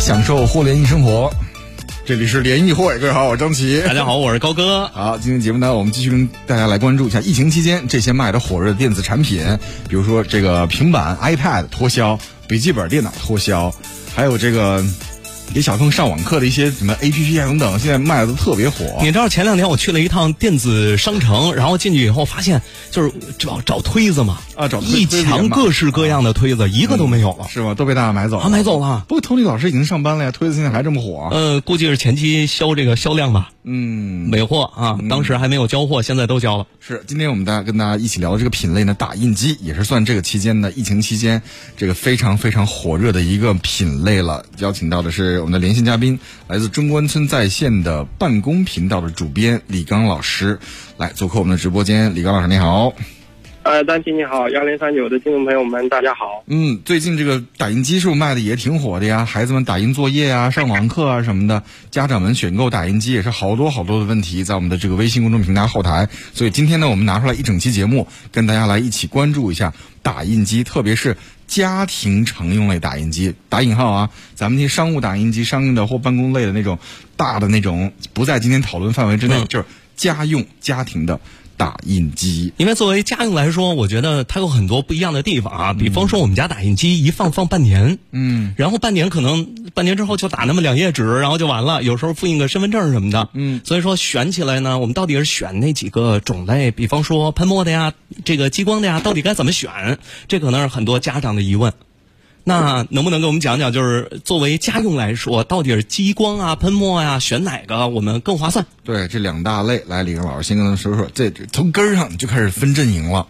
享受互联易生活，这里是联谊会，各位好，我是张琪。大家好，我是高哥。好，今天节目呢，我们继续跟大家来关注一下疫情期间这些卖的火热的电子产品，比如说这个平板、iPad 脱销，笔记本电脑脱销，还有这个给小朋友上网课的一些什么 APP 啊等等，现在卖的都特别火。你知道前两天我去了一趟电子商城，然后进去以后发现就是找找推子嘛，啊找推一墙各式各样的推子，一个都没有了。是吗？都被大家买走了。啊，买走了。不过佟丽老师已经上班了呀，推子现在还这么火。呃，估计是前期销这个销量吧，嗯，尾货啊，当时还没有交货，现在都交了。是，今天我们大家跟大家一起聊的这个品类呢，打印机也是算这个期间呢，疫情期间这个非常非常火热的一个品类了。邀请到的是我们的连线嘉宾，来自中关村在线的办公频道的主编李刚老师，来做客我们的直播间。李刚老师你好。呃，丹琪你好，幺零三九的听众朋友们，大家好。嗯，最近这个打印机是不是卖的也挺火的呀？孩子们打印作业啊、上网课啊什么的，家长们选购打印机也是好多好多的问题，在我们的这个微信公众平台后台。所以今天呢，我们拿出来一整期节目，跟大家来一起关注一下打印机，特别是家庭常用类打印机（打引号啊）。咱们那些商务打印机、商用的或办公类的那种大的那种，不在今天讨论范围之内，嗯就是家用家庭的打印机。因为作为家用来说，我觉得它有很多不一样的地方啊。比方说，我们家打印机一放放半年，嗯，然后半年可能半年之后就打那么两页纸，然后就完了。有时候复印个身份证什么的，嗯，所以说选起来呢，我们到底是选那几个种类？比方说喷墨的呀，这个激光的呀，到底该怎么选？这可能是很多家长的疑问。那能不能给我们讲讲，就是作为家用来说，到底是激光啊、喷墨呀、选哪个我们更划算？对，这两大类，来，李刚老师先跟他们说说，这这从根儿上你就开始分阵营了。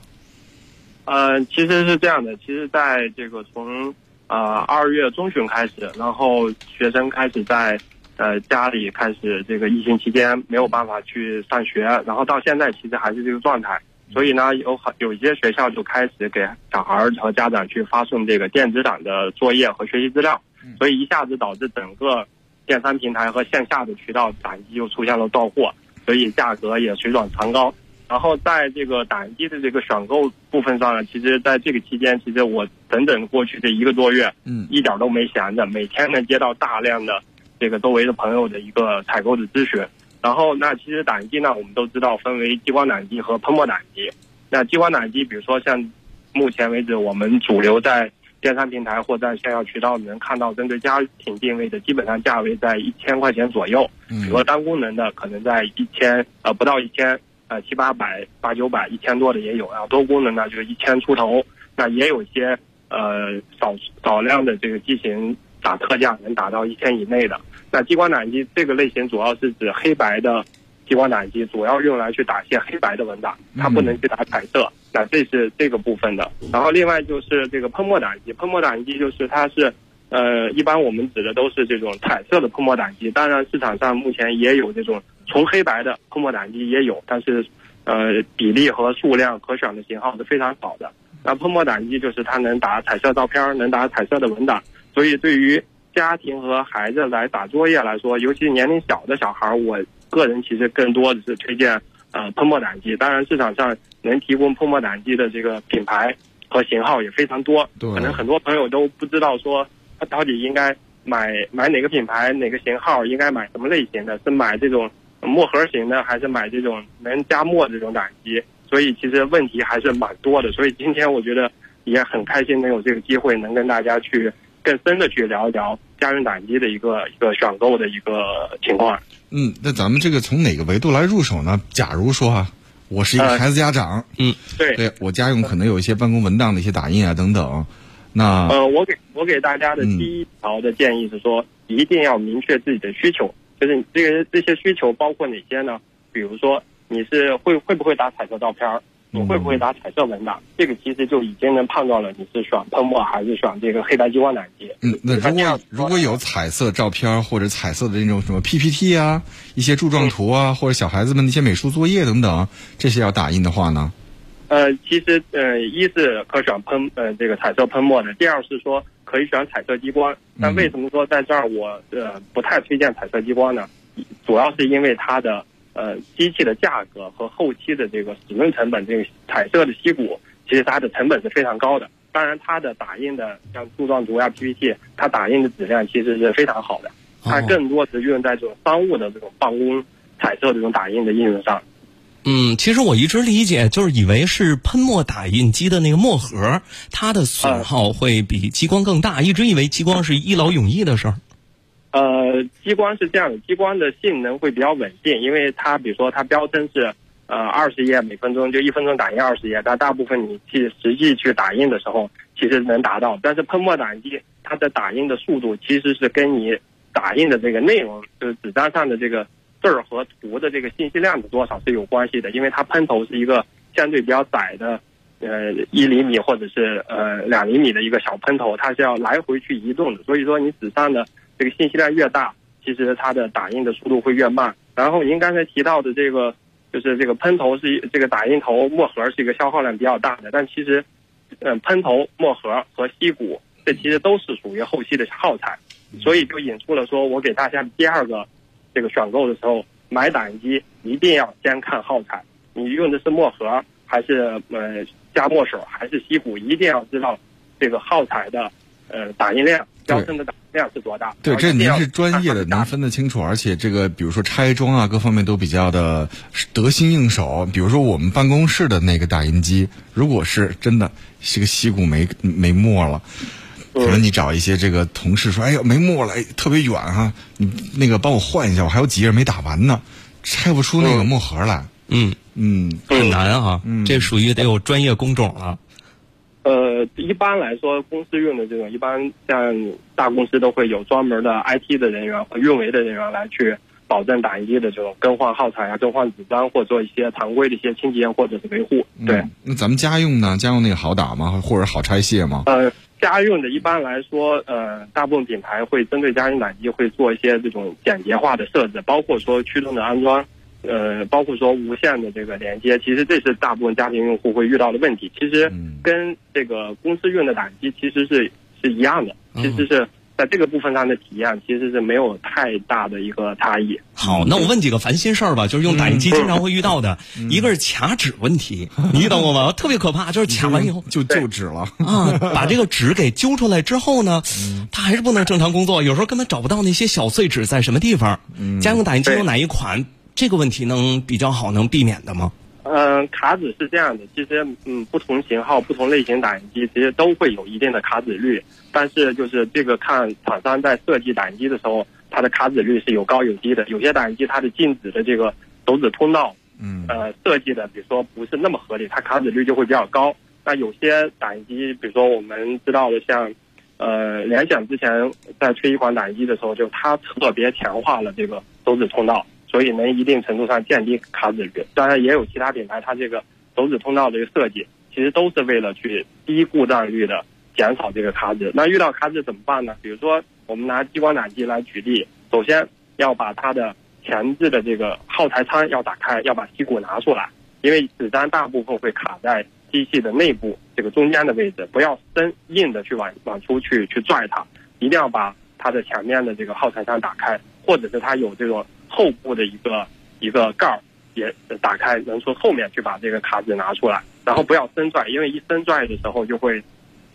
呃，其实是这样的，其实在这个从呃二月中旬开始，然后学生开始在呃家里开始这个疫情期间没有办法去上学，然后到现在其实还是这个状态。所以呢，有很有一些学校就开始给小孩儿和家长去发送这个电子档的作业和学习资料，所以一下子导致整个电商平台和线下的渠道打印机又出现了断货，所以价格也水涨船高。然后在这个打印机的这个选购部分上呢，其实在这个期间，其实我整整过去这一个多月，嗯一点都没闲着，每天呢接到大量的这个周围的朋友的一个采购的咨询。然后那其实打印机呢，我们都知道分为激光打印机和喷墨打印机。那激光打印机，比如说像目前为止我们主流在电商平台或在线下渠道能看到针对家庭定位的，基本上价位在一千块钱左右。比如说单功能的，可能在一千呃不到一千，呃七八百、八九百、一千多的也有，然后多功能呢就是一千出头。那也有一些呃少少量的这个机型打特价能打到一千以内的。那激光打印机这个类型主要是指黑白的激光打印机，主要用来去打一些黑白的文档，它不能去打彩色。那这是这个部分的。然后另外就是这个喷墨打印机，喷墨打印机就是它是。呃，一般我们指的都是这种彩色的喷墨打印机，当然市场上目前也有这种纯黑白的喷墨打印机也有，但是呃比例和数量可选的型号是非常少的。那喷墨打印机就是它能打彩色照片，能打彩色的文档，所以对于家庭和孩子来打作业来说，尤其年龄小的小孩，我个人其实更多的是推荐呃喷墨打印机。当然市场上能提供喷墨打印机的这个品牌和型号也非常多，对可能很多朋友都不知道说。他到底应该买买哪个品牌、哪个型号？应该买什么类型的？是买这种墨盒型的，还是买这种能加墨这种打印机？所以其实问题还是蛮多的。所以今天我觉得也很开心能有这个机会，能跟大家去更深的去聊一聊家用打印机的一个一个选购的一个情况。嗯，那咱们这个从哪个维度来入手呢？假如说啊，我是一个呃孩子家长，嗯，对，对我家用可能有一些办公文档的一些打印啊等等，那呃，我给我给大家的嗯第一条的建议是说，一定要明确自己的需求，就是这个这些需求包括哪些呢？比如说你是会会不会打彩色照片儿，你会不会打彩色文档？这个其实就已经能判断了你是选喷墨还是选这个黑白激光打印机。嗯，那如果如果有彩色照片或者彩色的那种什么 PPT 啊，一些柱状图啊，或者小孩子们的一些美术作业等等，这些要打印的话呢，呃，其实呃，一是可选喷呃这个彩色喷墨的，第二是说可可以选彩色激光。但为什么说在这儿我呃不太推荐彩色激光呢？主要是因为它的呃机器的价格和后期的这个使用成本，这个彩色的锡骨其实它的成本是非常高的。当然，它的打印的像柱状图呀、PPT，它打印的质量其实是非常好的。它更多是用在这种商务的这种办公彩色这种打印的应用上。嗯，其实我一直理解就是以为是喷墨打印机的那个墨盒，它的损耗会比激光更大，一直以为激光是一劳永逸的事儿。呃，激光是这样的，激光的性能会比较稳定，因为它比如说它标称是呃二十页每分钟，就一分钟打印二十页，但大部分你去实际去打印的时候，其实能达到。但是喷墨打印机它的打印的速度其实是跟你打印的这个内容，就是纸张上的这个。字儿和图的这个信息量的多少是有关系的，因为它喷头是一个相对比较窄的，呃，一厘米或者是呃两厘米的一个小喷头，它是要来回去移动的。所以说，你纸上的这个信息量越大，其实它的打印的速度会越慢。然后您刚才提到的这个，就是这个喷头是这个打印头墨盒是一个消耗量比较大的，但其实，嗯，喷头墨盒和锡骨这其实都是属于后期的耗材，所以就引出了说我给大家第二个。这个选购的时候，买打印机一定要先看耗材，你用的是墨盒还是呃加墨水还是锡骨，一定要知道这个耗材的呃打印量标称的打量是多大。对，这您是专业的，能分得清楚，而且这个比如说拆装啊，各方面都比较的得心应手。比如说我们办公室的那个打印机，如果是真的是个锡骨没没墨了。可能你找一些这个同事说：“哎呦，没墨了，特别远哈，你那个帮我换一下，我还有几页没打完呢，拆不出那个墨盒来。”嗯嗯，很难啊，这属于得有专业工种了。呃，一般来说，公司用的这种，一般像大公司都会有专门的 IT 的人员和运维的人员来去保证打印机的这种更换耗材啊、更换纸张或做一些常规的一些清洁或者是维护。对，那咱们家用呢？家用那个好打吗？或者好拆卸吗？呃。家用的一般来说，呃，大部分品牌会针对家用打印机会做一些这种简洁化的设置，包括说驱动的安装，呃，包括说无线的这个连接。其实这是大部分家庭用户会遇到的问题。其实跟这个公司用的打印机其实是是一样的，其实是。在这个部分上的体验其实是没有太大的一个差异。好，那我问几个烦心事儿吧，就是用打印机经常会遇到的，一个是卡纸问题，你遇到过吗？特别可怕，就是卡完以后就就纸了 啊，把这个纸给揪出来之后呢，它还是不能正常工作，有时候根本找不到那些小碎纸在什么地方。家用打印机有哪一款？这个问题能比较好，能避免的吗？嗯，卡纸是这样的，其实嗯，不同型号、不同类型打印机其实都会有一定的卡纸率，但是就是这个看厂商在设计打印机的时候，它的卡纸率是有高有低的。有些打印机它的静止的这个手指通道，嗯，呃，设计的比如说不是那么合理，它卡纸率就会比较高。那有些打印机，比如说我们知道的像，呃，联想之前在推一款打印机的时候，就它特别强化了这个手指通道。所以能一定程度上降低卡纸率，当然也有其他品牌，它这个手指通道的一个设计，其实都是为了去低故障率的减少这个卡纸。那遇到卡纸怎么办呢？比如说我们拿激光打印机来举例，首先要把它的前置的这个耗材仓要打开，要把锡骨拿出来，因为纸张大部分会卡在机器的内部这个中间的位置，不要生硬的去往往出去去拽它，一定要把它的前面的这个耗材仓打开，或者是它有这种。后部的一个一个盖儿也打开，能从后面去把这个卡纸拿出来，然后不要伸拽，因为一伸拽的时候就会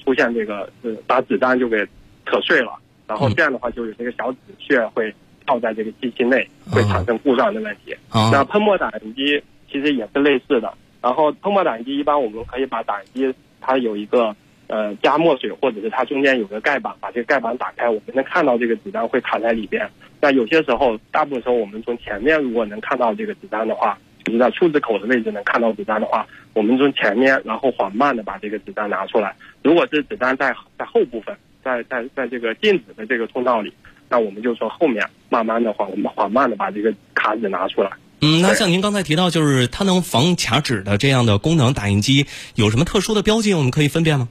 出现这个呃把纸张就给扯碎了，然后这样的话就有这个小纸屑会套在这个机器内，会产生故障的问题。那喷墨打印机其实也是类似的，然后喷墨打印机一般我们可以把打印机它有一个呃加墨水，或者是它中间有个盖板，把这个盖板打开，我们能看到这个子弹会卡在里边。那有些时候，大部分时候我们从前面如果能看到这个子弹的话，就是在出纸口的位置能看到子弹的话，我们从前面然后缓慢的把这个子弹拿出来。如果是子弹在在后部分，在在在这个静止的这个通道里，那我们就从后面慢慢的缓我们缓慢的把这个卡纸拿出来。嗯，那像您刚才提到，就是它能防卡纸的这样的功能，打印机有什么特殊的标记，我们可以分辨吗？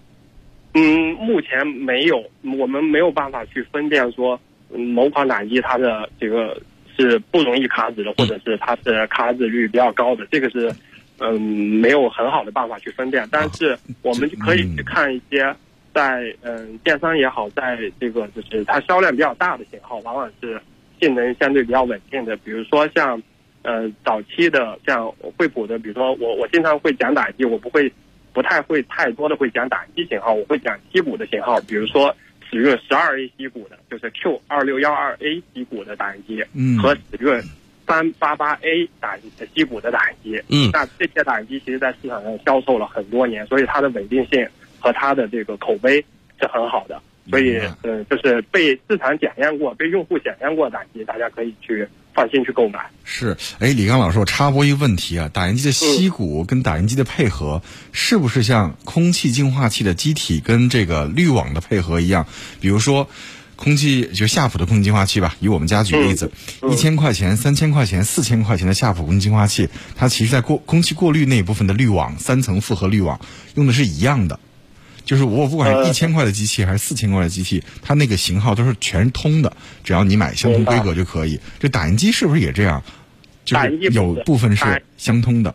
嗯，目前没有，我们没有办法去分辨说。某款打印机它的这个是不容易卡纸的，或者是它是卡纸率比较高的，这个是嗯没有很好的办法去分辨。但是我们可以去看一些在嗯电商也好，在这个就是它销量比较大的型号，往往是性能相对比较稳定的。比如说像呃早期的像惠普的，比如说我我经常会讲打印机，我不会不太会太多的会讲打印机型号，我会讲吸骨的型号，比如说使用十二 A 吸骨的，就是 Q 二六幺二 A 吸骨的打印机，嗯。和使用三八八 A 打印吸骨的打印机，嗯。那这些打印机其实在市场上销售了很多年，所以它的稳定性和它的这个口碑是很好的。所以呃，就是被市场检验过、被用户检验过的打印机，大家可以去放心去购买。是，哎，李刚老师，我插播一个问题啊，打印机的吸骨跟打印机的配合，是不是像空气净化器的机体跟这个滤网的配合一样？比如说，空气就夏普的空气净化器吧，以我们家举例子，嗯一千块钱、三千块钱、四千块钱的夏普空气净化器，它其实在过空气过滤那一部分的滤网，三层复合滤网用的是一样的。就是我不管是呃一千块的机器还是四千块的机器，它那个型号都是全通的，只要你买相同规格就可以。这打印机是不是也这样？就是有部分是相通的。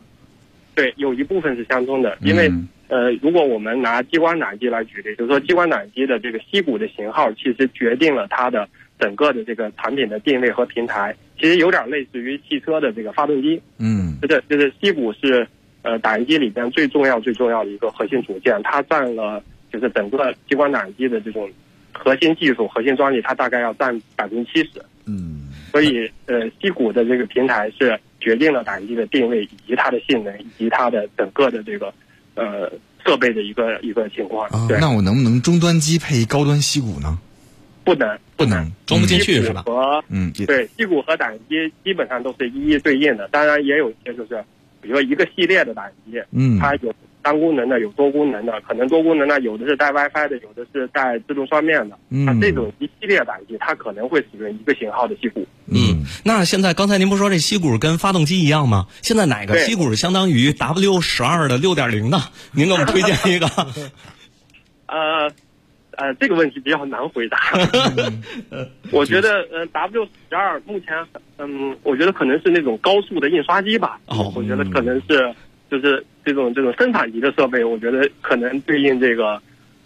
对，有一部分是相通的，因为、嗯呃，如果我们拿激光打印机来举例，就是说激光打印机的这个硒鼓的型号，其实决定了它的整个的这个产品的定位和平台，其实有点类似于汽车的这个发动机，嗯就是就是硒鼓是呃打印机里边最重要最重要的一个核心组件，它占了就是整个激光打印机的这种核心技术、核心专利，它大概要占百分之七十。嗯所以呃，硒鼓的这个平台是决定了打印机的定位以及它的性能以及它的整个的这个呃设备的一个一个情况。那我能不能终端机配高端硒鼓呢？不能不能，装不进嗯去是吧和嗯，对，硒鼓和打印机基本上都是一一对应的，当然也有一些就是，比如说一个系列的打印机，嗯它有单功能的，有多功能的，可能多功能的有的是带 WiFi 的，有的是带自动双面的。嗯那这种一系列打印机，它可能会使用一个型号的硒鼓。嗯，那现在刚才您不是说这硒鼓跟发动机一样吗？现在哪个对吸骨相当于 W 十二的六点零呢？您给我们推荐一个。呃，呃，这个问题比较难回答。我觉得，呃，W 十二目前，嗯，我觉得可能是那种高速的印刷机吧。哦我觉得可能是就是这种这种生产级的设备，我觉得可能对应这个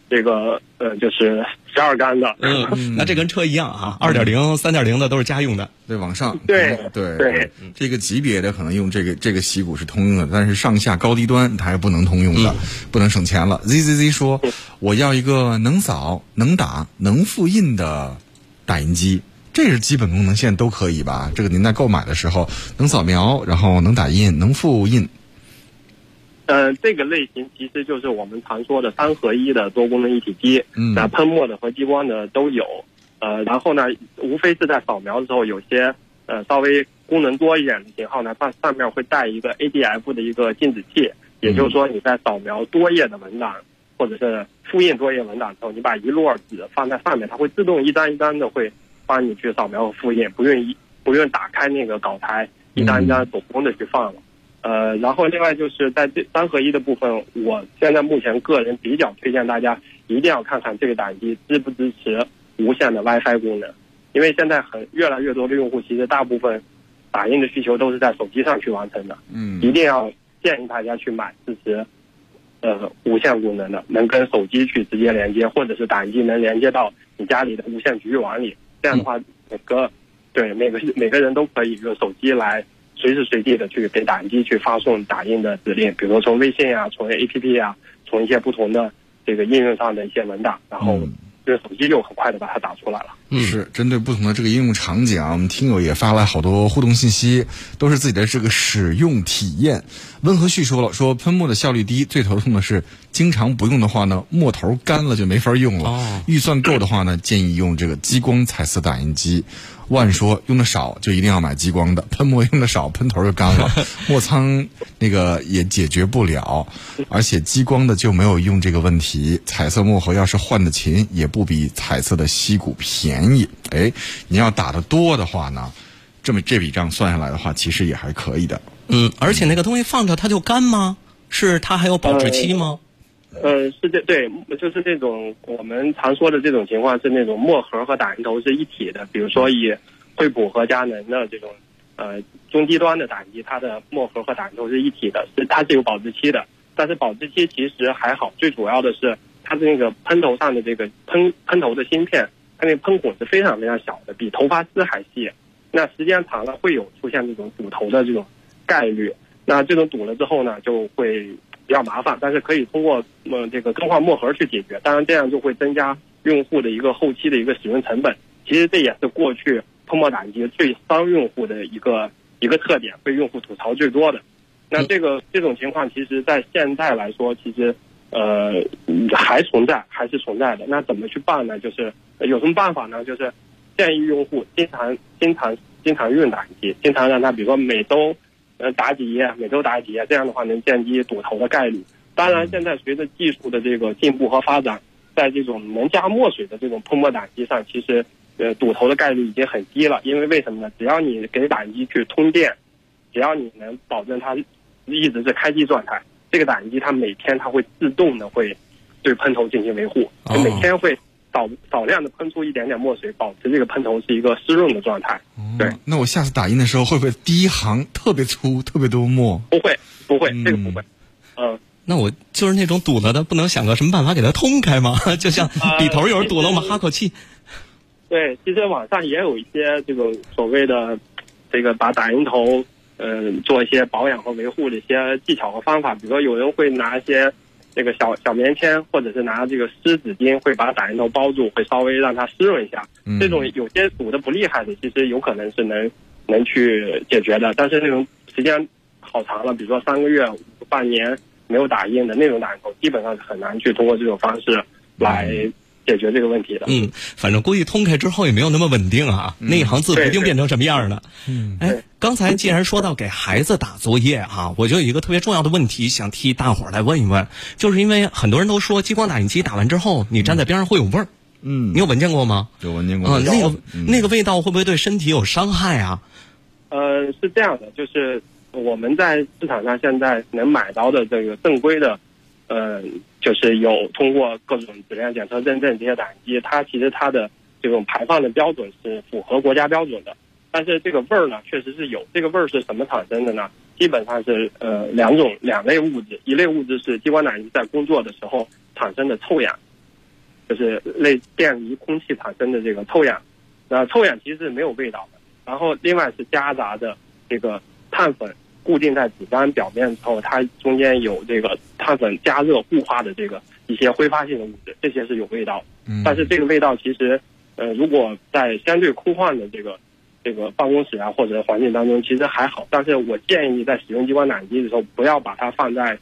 这个呃，就是十二杆的。嗯，那这跟车一样啊，二点零、三点零的都是家用的。对，往上，对对对，这个级别的可能用这个这个吸鼓是通用的，但是上下高低端它还是不能通用的，不能省钱了。Z Z Z 说，我要一个能扫、能打、能复印的打印机，这是基本功能，现在都可以吧？这个您在购买的时候能扫描，然后能打印、能复印，呃，这个类型其实就是我们常说的三合一的多功能一体机，嗯那喷墨的和激光的都有。呃，然后呢，无非是在扫描的时候，有些呃稍微功能多一点的型号呢，它上面会带一个 ADF 的一个静止器，也就是说你在扫描多页的文档或者是复印多页文档的时候，你把一摞纸放在上面，它会自动一张一张的会帮你去扫描和复印，不用一不用打开那个稿台一张一张手工的去放了。呃，然后另外就是在这三合一的部分，我现在目前个人比较推荐大家一定要看看这个打印机支不支持无线的 WiFi 功能，因为现在很越来越多的用户其实大部分打印的需求都是在手机上去完成的，嗯。一定要建议大家去买支持呃无线功能的，能跟手机去直接连接，或者是打印机能连接到你家里的无线局域网里，这样的话每个对每个每个人都可以用手机来随时随地的去给打印机去发送打印的指令，比如说从微信啊，从 APP 啊，从一些不同的这个应用上的一些文档，然后嗯用手机就很快的把它打出来了。嗯是针对不同的这个应用场景啊，我们听友也发来好多互动信息，都是自己的这个使用体验。温和旭说了，说喷墨的效率低，最头痛的是经常不用的话呢，墨头干了就没法用了。哦预算够的话呢，建议用这个激光彩色打印机。万说用的少就一定要买激光的，喷墨用的少喷头就干了，墨仓那个也解决不了，而且激光的就没有用这个问题。彩色墨盒要是换的勤，也不比彩色的吸骨便宜。哎，你要打的多的话呢，这么这笔账算下来的话，其实也还可以的。嗯，而且那个东西放着它就干吗？是它还有保质期吗？呃，是这对，就是这种我们常说的这种情况是那种墨盒和打印头是一体的，比如说以惠普和佳能的这种呃中低端的打印机，它的墨盒和打印头是一体的，是它是有保质期的，但是保质期其实还好，最主要的是它的那个喷头上的这个喷喷头的芯片，它那个喷孔是非常非常小的，比头发丝还细。那时间长了会有出现这种堵头的这种概率。那这种堵了之后呢，就会比较麻烦，但是可以通过呃这个更换墨盒去解决。当然这样就会增加用户的一个后期的一个使用成本。其实这也是过去喷墨打印机最伤用户的一个一个特点，被用户吐槽最多的。那这个这种情况，其实在现在来说，其实呃还存在，还是存在的。那怎么去办呢？就是有什么办法呢？就是建议用户经常经常经常用打印机，经常让他比如说每周呃打几页，每周打几页，这样的话能降低堵头的概率。当然，现在随着技术的这个进步和发展，在这种能加墨水的这种喷墨打印机上，其实呃堵头的概率已经很低了。因为为什么呢？只要你给打印机去通电，只要你能保证它一直是开机状态，这个打印机它每天它会自动的会对喷头进行维护，哦就每天会少少量的喷出一点点墨水，保持这个喷头是一个湿润的状态。对，那我下次打印的时候会不会第一行特别粗，特别多墨？不会不会嗯，这个不会。嗯，那我就是那种堵了的，不能想个什么办法给它通开吗？就像笔头有人堵了，我们哈口气。对，其实网上也有一些这个所谓的这个把打印头嗯、做一些保养和维护的一些技巧和方法，比如说有人会拿一些这个小小棉签，或者是拿这个湿纸巾，会把打印头包住，会稍微让它湿润一下。嗯这种有些堵的不厉害的，其实有可能是能能去解决的，但是那种时间好长了，比如说三个月、半年没有打印的那种打印头，基本上是很难去通过这种方式来解决这个问题的。嗯，反正估计通开之后也没有那么稳定啊，那一行字不定变成什么样的。嗯，哎，刚才既然说到给孩子打作业啊，我就有一个特别重要的问题想替大伙儿来问一问，就是因为很多人都说激光打印机打完之后，你站在边上会有味儿，嗯你有闻见过吗？有闻见过啊，那个嗯那个味道会不会对身体有伤害啊？呃，是这样的，就是我们在市场上现在能买到的这个正规的，呃，就是有通过各种质量检测认证这些打印机，它其实它的这种排放的标准是符合国家标准的。但是这个味儿呢，确实是有。这个味儿是什么产生的呢？基本上是呃两种两类物质，一类物质是激光打印机在工作的时候产生的臭氧，就是类电离空气产生的这个臭氧。那臭氧其实是没有味道的。然后另外是夹杂的这个碳粉固定在纸张表面之后，它中间有这个碳粉加热固化的这个一些挥发性的物质，这些是有味道。嗯但是这个味道其实，呃，如果在相对空旷的这个这个办公室啊或者环境当中，其实还好。但是我建议在使用激光打印机的时候，不要把它放在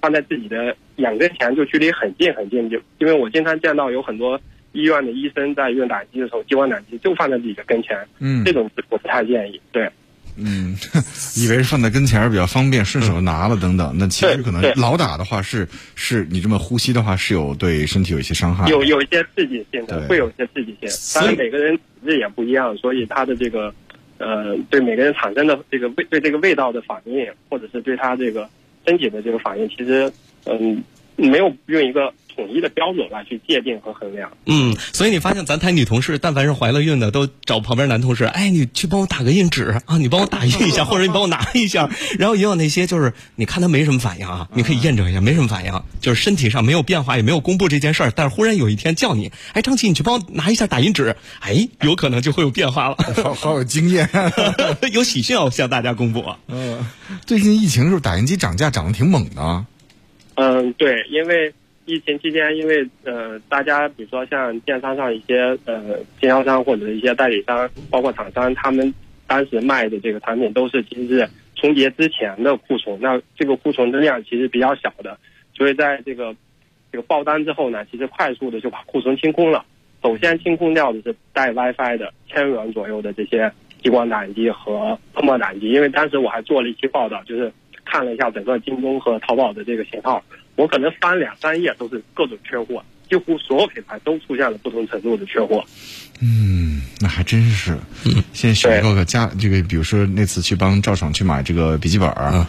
放在自己的眼跟前，就距离很近很近，就因为我经常见到有很多医院的医生在用打印机的时候，激光打印机就放在自己的跟前，嗯这种我不太建议。对，嗯，以为是放在跟前儿比较方便，顺手拿了等等。那其实可能老打的话是是你这么呼吸的话是有对身体有一些伤害。有有一些刺激性的，会有一些刺激性。当然，每个人体质也不一样，所以他的这个呃，对每个人产生的这个味对这个味道的反应，或者是对他这个身体的这个反应，其实嗯，没有用一个统一的标准来去界定和衡量。嗯，所以你发现咱台女同事，但凡是怀了孕的，都找旁边男同事，哎，你去帮我打个印纸啊，你帮我打印一下，或者你帮我拿一下。然后也有那些就是你看他没什么反应啊，你可以验证一下，没什么反应，就是身体上没有变化，也没有公布这件事儿，但是忽然有一天叫你，哎，张琪，你去帮我拿一下打印纸，哎，有可能就会有变化了，好好有经验。有喜讯要向大家公布啊。嗯，最近疫情是不是打印机涨价涨得挺猛的啊？嗯，对，因为疫情期间，因为呃，大家比如说像电商上一些呃经销商或者一些代理商，包括厂商，他们当时卖的这个产品都是其实是春节之前的库存，那这个库存的量其实比较小的，所以在这个这个爆单之后呢，其实快速的就把库存清空了。首先清空掉的是带 WiFi 的千元左右的这些激光打印机和喷墨打印机，因为当时我还做了一期报道，就是看了一下整个京东和淘宝的这个型号，我可能翻两三页都是各种缺货，几乎所有品牌都出现了不同程度的缺货。嗯，那还真是。现在选购个家，这个比如说那次去帮赵爽去买这个笔记本儿、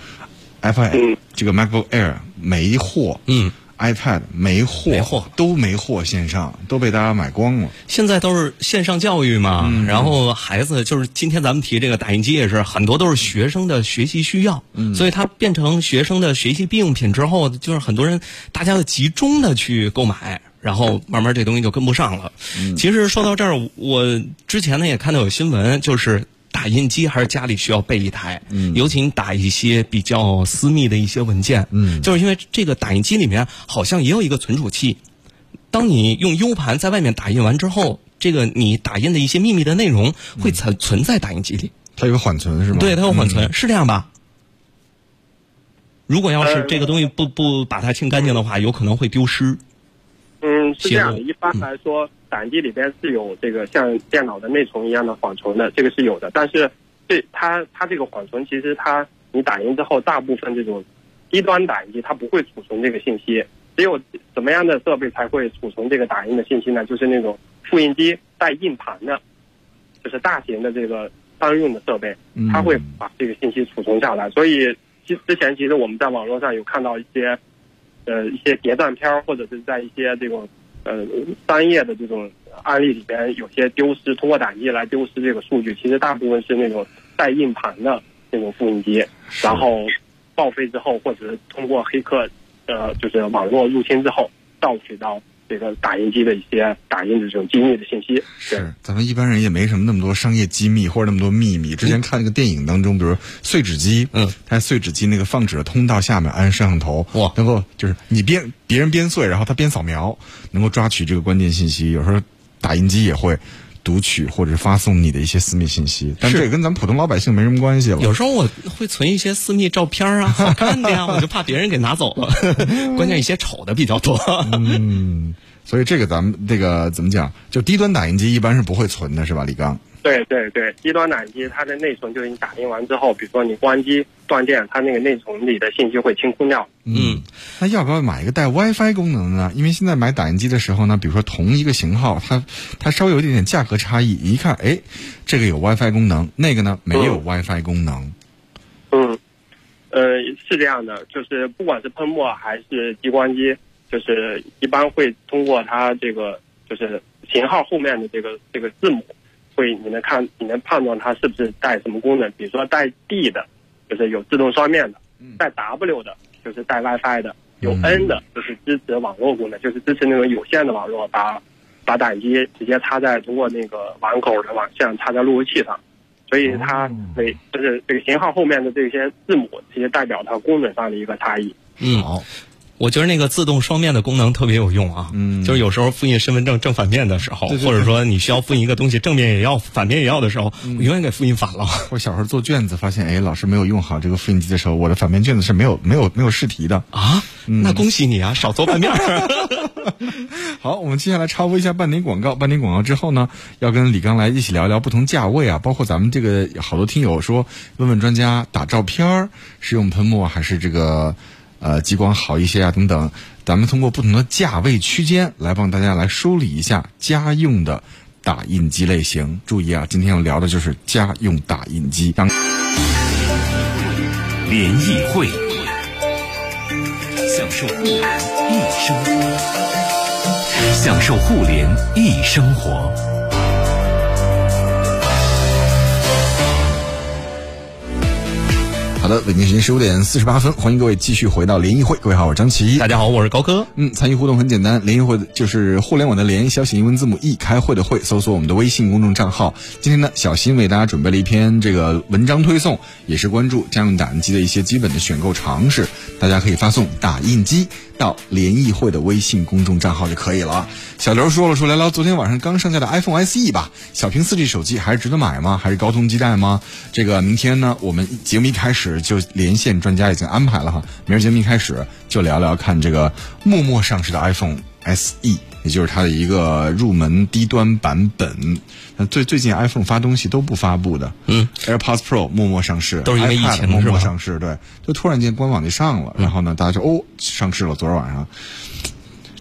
iPad、嗯这个 MacBook Air，没货，嗯，iPad 没货，没货都没货，线上都被大家买光了。现在都是线上教育嘛，然后孩子就是今天咱们提这个打印机也是很多都是学生的学习需要，所以它变成学生的学习必用品之后，就是很多人大家要集中的去购买。然后慢慢这东西就跟不上了。其实说到这儿，我之前呢也看到有新闻，就是打印机还是家里需要备一台，尤其你打一些比较私密的一些文件，嗯就是因为这个打印机里面好像也有一个存储器。当你用 U 盘在外面打印完之后，这个你打印的一些秘密的内容会存存在打印机里。它有缓存是吗？对，它有缓存，是这样吧？如果要是这个东西不不把它清干净的话，有可能会丢失。嗯，是这样的。一般来说，打印机里边是有这个像电脑的内存一样的缓存的，这个是有的。但是，这它它这个缓存，其实它你打印之后，大部分这种低端打印机它不会储存这个信息。只有什么样的设备才会储存这个打印的信息呢？就是那种复印机带硬盘的，就是大型的这个商用的设备，它会把这个信息储存下来。所以，之之前其实我们在网络上有看到一些。呃，一些谍战片儿，或者是在一些这种呃商业的这种案例里边，有些丢失，通过打印机来丢失这个数据，其实大部分是那种带硬盘的那种复印机，然后报废之后，或者是通过黑客呃，就是网络入侵之后盗取到。这个打印机的一些打印的这种机密的信息，是咱们一般人也没什么那么多商业机密或者那么多秘密。之前看那个电影当中，比如碎纸机，嗯，它碎纸机那个放纸的通道下面安摄像头，哇，能够就是你边别人边碎，然后他边扫描，能够抓取这个关键信息。有时候打印机也会。读取或者发送你的一些私密信息，但这也跟咱们普通老百姓没什么关系了。有时候我会存一些私密照片啊，好看的呀，我就怕别人给拿走了。关键一些丑的比较多。嗯，所以这个咱们这个怎么讲？就低端打印机一般是不会存的，是吧，李刚？对对对，低端打印机它的内存就是你打印完之后，比如说你关机断电，它那个内存里的信息会清空掉。嗯，那要不要买一个带 WiFi 功能的呢？因为现在买打印机的时候呢，比如说同一个型号，它它稍微有一点点价格差异。一看，哎，这个有 WiFi 功能，那个呢没有 WiFi 功能。嗯，呃，是这样的，就是不管是喷墨还是激光机，就是一般会通过它这个就是型号后面的这个这个字母。会，你能看，你能判断它是不是带什么功能？比如说带 D 的，就是有自动双面的；带 W 的，就是带 WiFi 的；有 N 的，就是支持网络功能，就是支持那种有线的网络，把把打印机直接插在通过那个网口的网线插在路由器上。所以它每就是这个型号后面的这些字母，其实代表它功能上的一个差异。嗯。好。我觉得那个自动双面的功能特别有用啊，嗯，就是有时候复印身份证正反面的时候，或者说你需要复印一个东西正面也要反面也要的时候，永远给复印反了。我小时候做卷子发现，哎，老师没有用好这个复印机的时候，我的反面卷子是没有没有没有试题的啊。那恭喜你啊，少做半面。好，我们接下来插播一下半点广告。半点广告之后呢，要跟李刚来一起聊聊不同价位啊，包括咱们这个好多听友说，问问专家打照片是用喷墨还是这个。呃，激光好一些啊，等等，咱们通过不同的价位区间来帮大家来梳理一下家用的打印机类型。注意啊，今天要聊的就是家用打印机。联谊会，享受互联一生活，享受互联易生活。好的，北京时间十五点四十八分，欢迎各位继续回到联谊会。各位好，我是张琪。大家好，我是高科。嗯，参与互动很简单，联谊会就是互联网的联，消息英文字母 E，开会的会，搜索我们的微信公众账号。今天呢，小新为大家准备了一篇这个文章推送，也是关注家用打印机的一些基本的选购常识。大家可以发送“打印机”到联谊会的微信公众账号就可以了。小刘说了，说聊聊昨天晚上刚上架的 iPhone SE 吧，小屏 4G 手机还是值得买吗？还是高通基带吗？这个明天呢，我们节目一开始就连线专家已经安排了哈，明儿节目一开始就聊聊看这个默默上市的 iPhone SE，也就是它的一个入门低端版本。那最最近 iPhone 发东西都不发布的，嗯，AirPods Pro 默默上市，都是因为疫情默默上市，对，就突然间官网就上了，然后呢，大家就哦上市了，昨天晚上。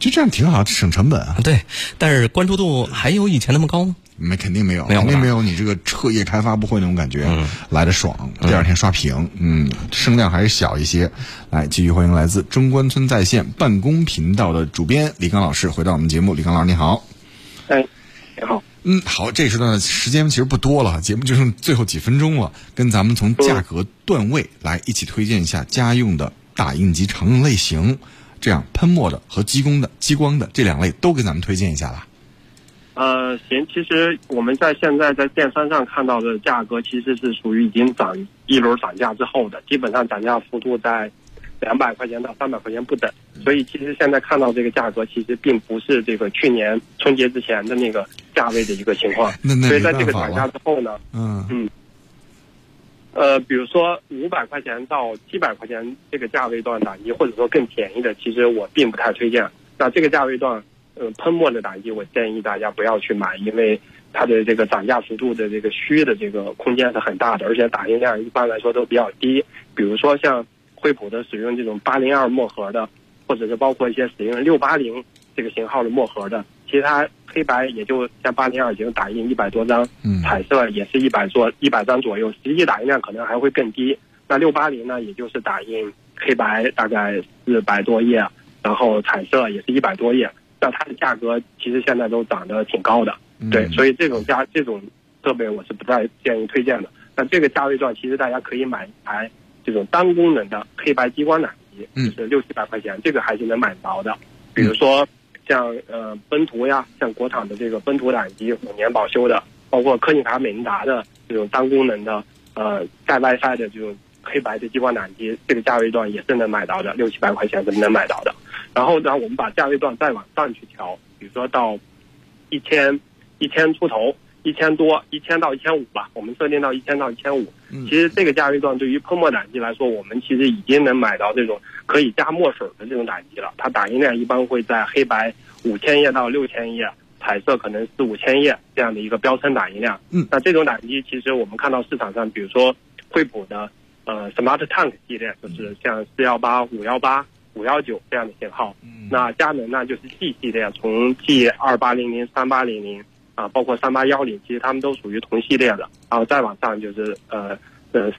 就这样挺好，省成本啊。对，但是关注度还有以前那么高吗？没，肯定没有，没有肯定没有你这个彻夜开发布会那种感觉、来的爽。第二天刷屏，嗯，声量还是小一些。来，继续欢迎来自中关村在线办公频道的主编李刚老师回到我们节目。李刚老师，你好。哎，你好。嗯，好，这时段的时间其实不多了，节目就剩最后几分钟了，跟咱们从价格段位来一起推荐一下家用的打印机常用类型，这样喷墨的和激光的、激光的这两类都给咱们推荐一下吧。呃，行，其实我们在现在在电商上看到的价格，其实是属于已经涨一轮涨价之后的，基本上涨价幅度在两百块钱到三百块钱不等。所以其实现在看到这个价格，其实并不是这个去年春节之前的那个价位的一个情况。那那所以在这个涨价之后呢，嗯嗯呃，比如说五百块钱到七百块钱这个价位段的，你，或者说更便宜的，其实我并不太推荐。那这个价位段，呃，喷墨的打印机，我建议大家不要去买，因为它的这个涨价幅度的这个虚的这个空间是很大的，而且打印量一般来说都比较低。比如说像惠普的使用这种八零二墨盒的，或者是包括一些使用六八零这个型号的墨盒的，其实它黑白也就像八零二已经打印一百多张，嗯彩色也是一百多一百张左右，实际打印量可能还会更低。那六八零呢，也就是打印黑白大概四百多页，然后彩色也是一百多页。那它的价格其实现在都涨得挺高的，对，所以这种价这种设备我是不太建议推荐的。那这个价位段，其实大家可以买一台这种单功能的黑白激光打印机，嗯就是六七百块钱，这个还是能买着的。比如说像呃奔图呀，像国产的这个奔图打印机五年保修的，包括科尼卡美尼达的这种单功能的呃带 WiFi 的这种黑白的激光打印机，这个价位段也是能买到的，六七百块钱是能买到的。然后呢，我们把价位段再往上去调，比如说到一千一千出头。一千多，一千到一千五吧，我们设定到一千到一千五。其实这个价位段对于喷墨打印机来说，我们其实已经能买到这种可以加墨水的这种打印机了。它打印量一般会在黑白五千页到六千页，彩色可能四五千页这样的一个标称打印量。嗯那这种打印机其实我们看到市场上，比如说惠普的呃 Smart Tank 系列，就是像四幺八、五幺八、五幺九这样的型号。那佳能呢就是 G 系列，从 G 二八零零、三八零零啊，包括三八幺零，其实他们都属于同系列的。然后再往上就是呃呃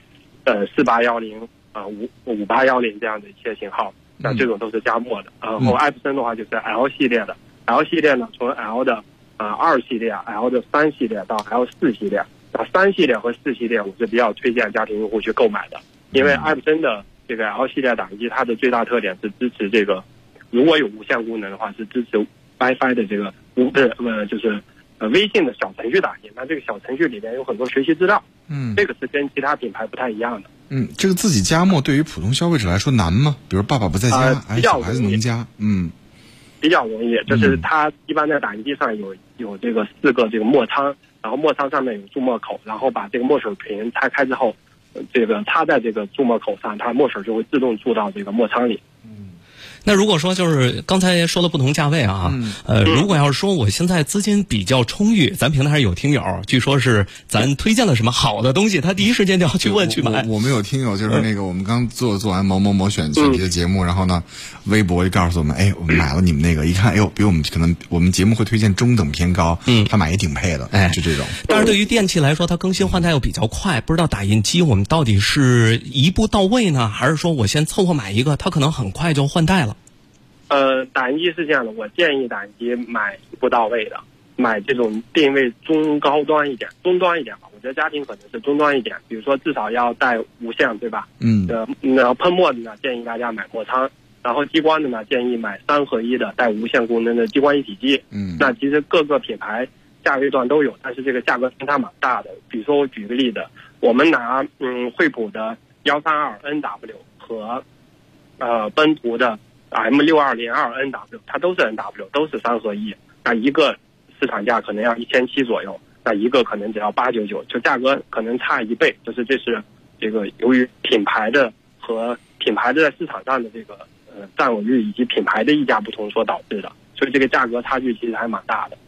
呃四八幺零啊五五八幺零这样的一些型号，那这种都是加墨的。然后艾普森的话就是 L 系列的，L 系列呢从 L 的啊二系列、L 的三系列到 L 四系列，那三系列和四系列我是比较推荐家庭用户去购买的，因为艾普森的这个 L 系列打印机它的最大特点是支持这个。如果有无线功能的话，是支持 WiFi 的这个无呃呃就是呃微信的小程序打印。那这个小程序里面有很多学习资料，嗯这个是跟其他品牌不太一样的。嗯，这个自己加墨对于普通消费者来说难吗？比如爸爸不在家，孩子容易能加，嗯比较容易，就是它一般在打印机上有有这个四个这个墨仓，然后墨仓上面有注墨口，然后把这个墨水瓶拆开之后，呃这个插在这个注墨口上，它墨水就会自动注到这个墨仓里。那如果说就是刚才说的不同价位啊，呃，如果要是说我现在资金比较充裕，咱平台上有听友，据说是咱推荐了什么好的东西，他第一时间就要去问去买。我我们有听友就是那个，我们刚做做完某某某选选题的节目，然后呢，微博就告诉我们，哎，我们买了你们那个，一看，哎呦，比我们可能我们节目会推荐中等偏高，嗯。他买也顶配的，哎。就这种，但是对于电器来说，它更新换代又比较快，不知道打印机我们到底是一步到位呢，还是说我先凑合买一个，它可能很快就换代了？呃，打印机是这样的，我建议打印机买不到位的，买这种定位中高端一点、中端一点吧。我觉得家庭可能是中端一点，比如说至少要带无线，对吧？嗯呃，那喷墨的呢，建议大家买墨仓，然后激光的呢，建议买三合一的带无线功能的激光一体机。嗯那其实各个品牌价位段都有，但是这个价格相差蛮大的。比如说我举个例子，我们拿嗯惠普的幺三二 NW 和呃奔图的 M 六二零二 NW，它都是 NW，都是三合一。那一个市场价可能要一千七左右，那一个可能只要八九九，就价格可能差一倍。就是这是这个由于品牌的和品牌的在市场上的这个呃占有率以及品牌的溢价不同所导致的，所以这个价格差距其实还蛮大的。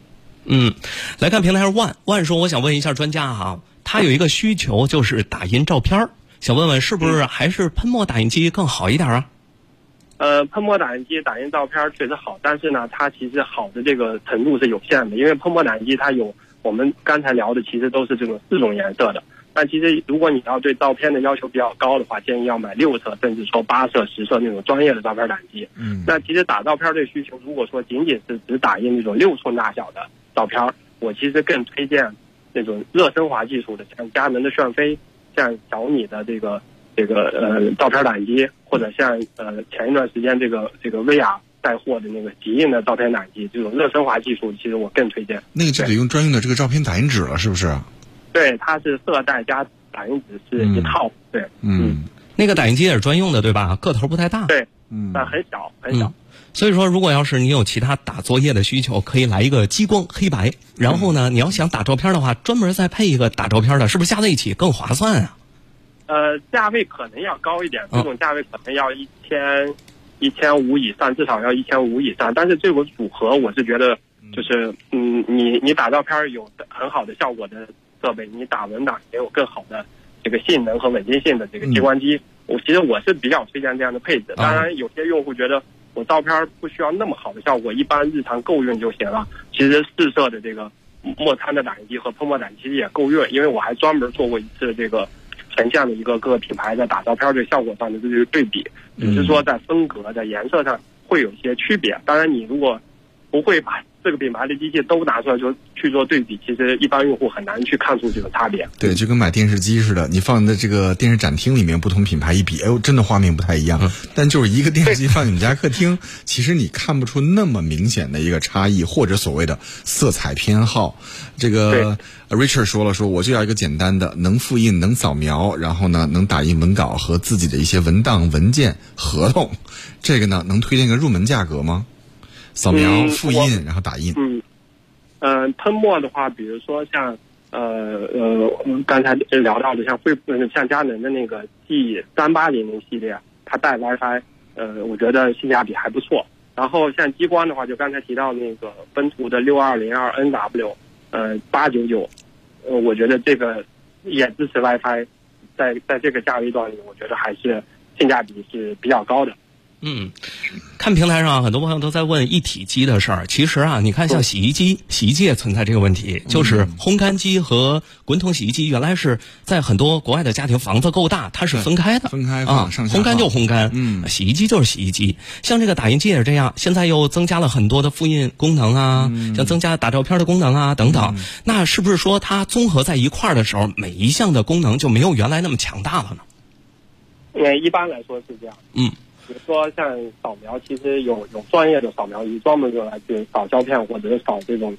嗯，来看平台上万万说，我想问一下专家哈，他有一个需求就是打印照片儿想问问是不是还是喷墨打印机更好一点啊？呃，喷墨打印机打印照片确实好，但是呢，它其实好的这个程度是有限的，因为喷墨打印机它有我们刚才聊的，其实都是这种四种颜色的。但其实如果你要对照片的要求比较高的话，建议要买六色甚至说八色、十色那种专业的照片打印机。嗯那其实打照片这个需求，如果说仅仅是只打印那种六寸大小的照片，我其实更推荐那种热升华技术的，像佳能的炫飞，像小米的这个这个呃照片打印机，或者像呃前一段时间这个这个薇娅带货的那个极印的照片打印机，这种热升华技术，其实我更推荐。那个就得用专用的这个照片打印纸了，是不是？对，它是色带加打印纸是一套，对，嗯那个打印机也是专用的，对吧？个头不太大。对，嗯但很小很小。嗯，所以说，如果要是你有其他打作业的需求，可以来一个激光黑白。然后呢，你要想打照片的话，专门再配一个打照片的，是不是加在一起更划算啊？呃，价位可能要高一点，嗯这种价位可能要一千一千五以上，至少要一千五以上。但是这个组合，我是觉得就是，嗯，你你打照片有很好的效果的设备，你打文档也有更好的这个性能和稳定性的这个激光机。我其实我是比较推荐这样的配置。当然，有些用户觉得我照片不需要那么好的效果，一般日常够用就行了。其实四色的这个墨餐的打印机和喷墨打印机也够用，因为我还专门做过一次这个横向的一个各个品牌的打照片的效果上的这个对比，只是说在风格、在颜色上会有一些区别。当然，你如果不会把这个品牌的机器都拿出来就去做对比，其实一般用户很难去看出这个差别。对，就跟买电视机似的，你放在这个电视展厅里面，不同品牌一比，哎呦，真的画面不太一样。但就是一个电视机放你们家客厅，其实你看不出那么明显的一个差异，或者所谓的色彩偏好。这个呃 Richard 说了，说我就要一个简单的，能复印、能扫描，然后呢能打印文稿和自己的一些文档、文件、合同。这个呢，能推荐个入门价格吗？扫描、嗯复印，然后打印。嗯，嗯、喷墨的话，比如说像呃呃，我们刚才聊到的像惠呃像佳能的那个 G 三八零零系列，它带 WiFi，呃，我觉得性价比还不错。然后像激光的话，就刚才提到那个奔图的六二零二 NW，呃，八九九，呃，我觉得这个也支持 WiFi，在在这个价位段里，我觉得还是性价比是比较高的。嗯，看平台上很多朋友都在问一体机的事儿。其实啊，你看像洗衣机，洗衣机也存在这个问题，就是烘干机和滚筒洗衣机原来是在很多国外的家庭房子够大，它是分开的，分开放啊，烘干就烘干，嗯洗衣机就是洗衣机。像这个打印机也是这样，现在又增加了很多的复印功能啊，嗯像增加打照片的功能啊等等。那是不是说它综合在一块儿的时候，每一项的功能就没有原来那么强大了呢？呃，一般来说是这样。嗯，比如说像扫描，其实有有专业的扫描仪，专门用来去扫胶片或者是扫这种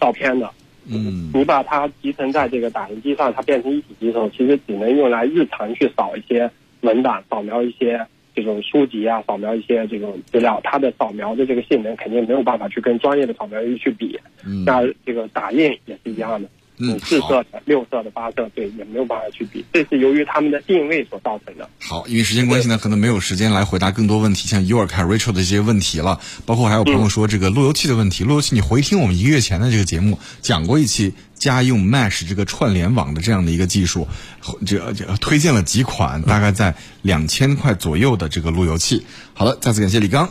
照片的。嗯你把它集成在这个打印机上，它变成一体机的时候，其实只能用来日常去扫一些文档，扫描一些这种书籍啊，扫描一些这种资料。它的扫描的这个性能肯定没有办法去跟专业的扫描仪去比。嗯那这个打印也是一样的。嗯四色的、六色的、八色，对，也没有办法去比，这是由于他们的定位所造成的。好，因为时间关系呢，可能没有时间来回答更多问题，像 York、Rachel 的这些问题了，包括还有朋友说这个路由器的问题。路由器，你回听我们一个月前的这个节目，讲过一期家用 Mesh 这个串联网的这样的一个技术，这这推荐了几款，大概在两千块左右的这个路由器。好了，再次感谢李刚。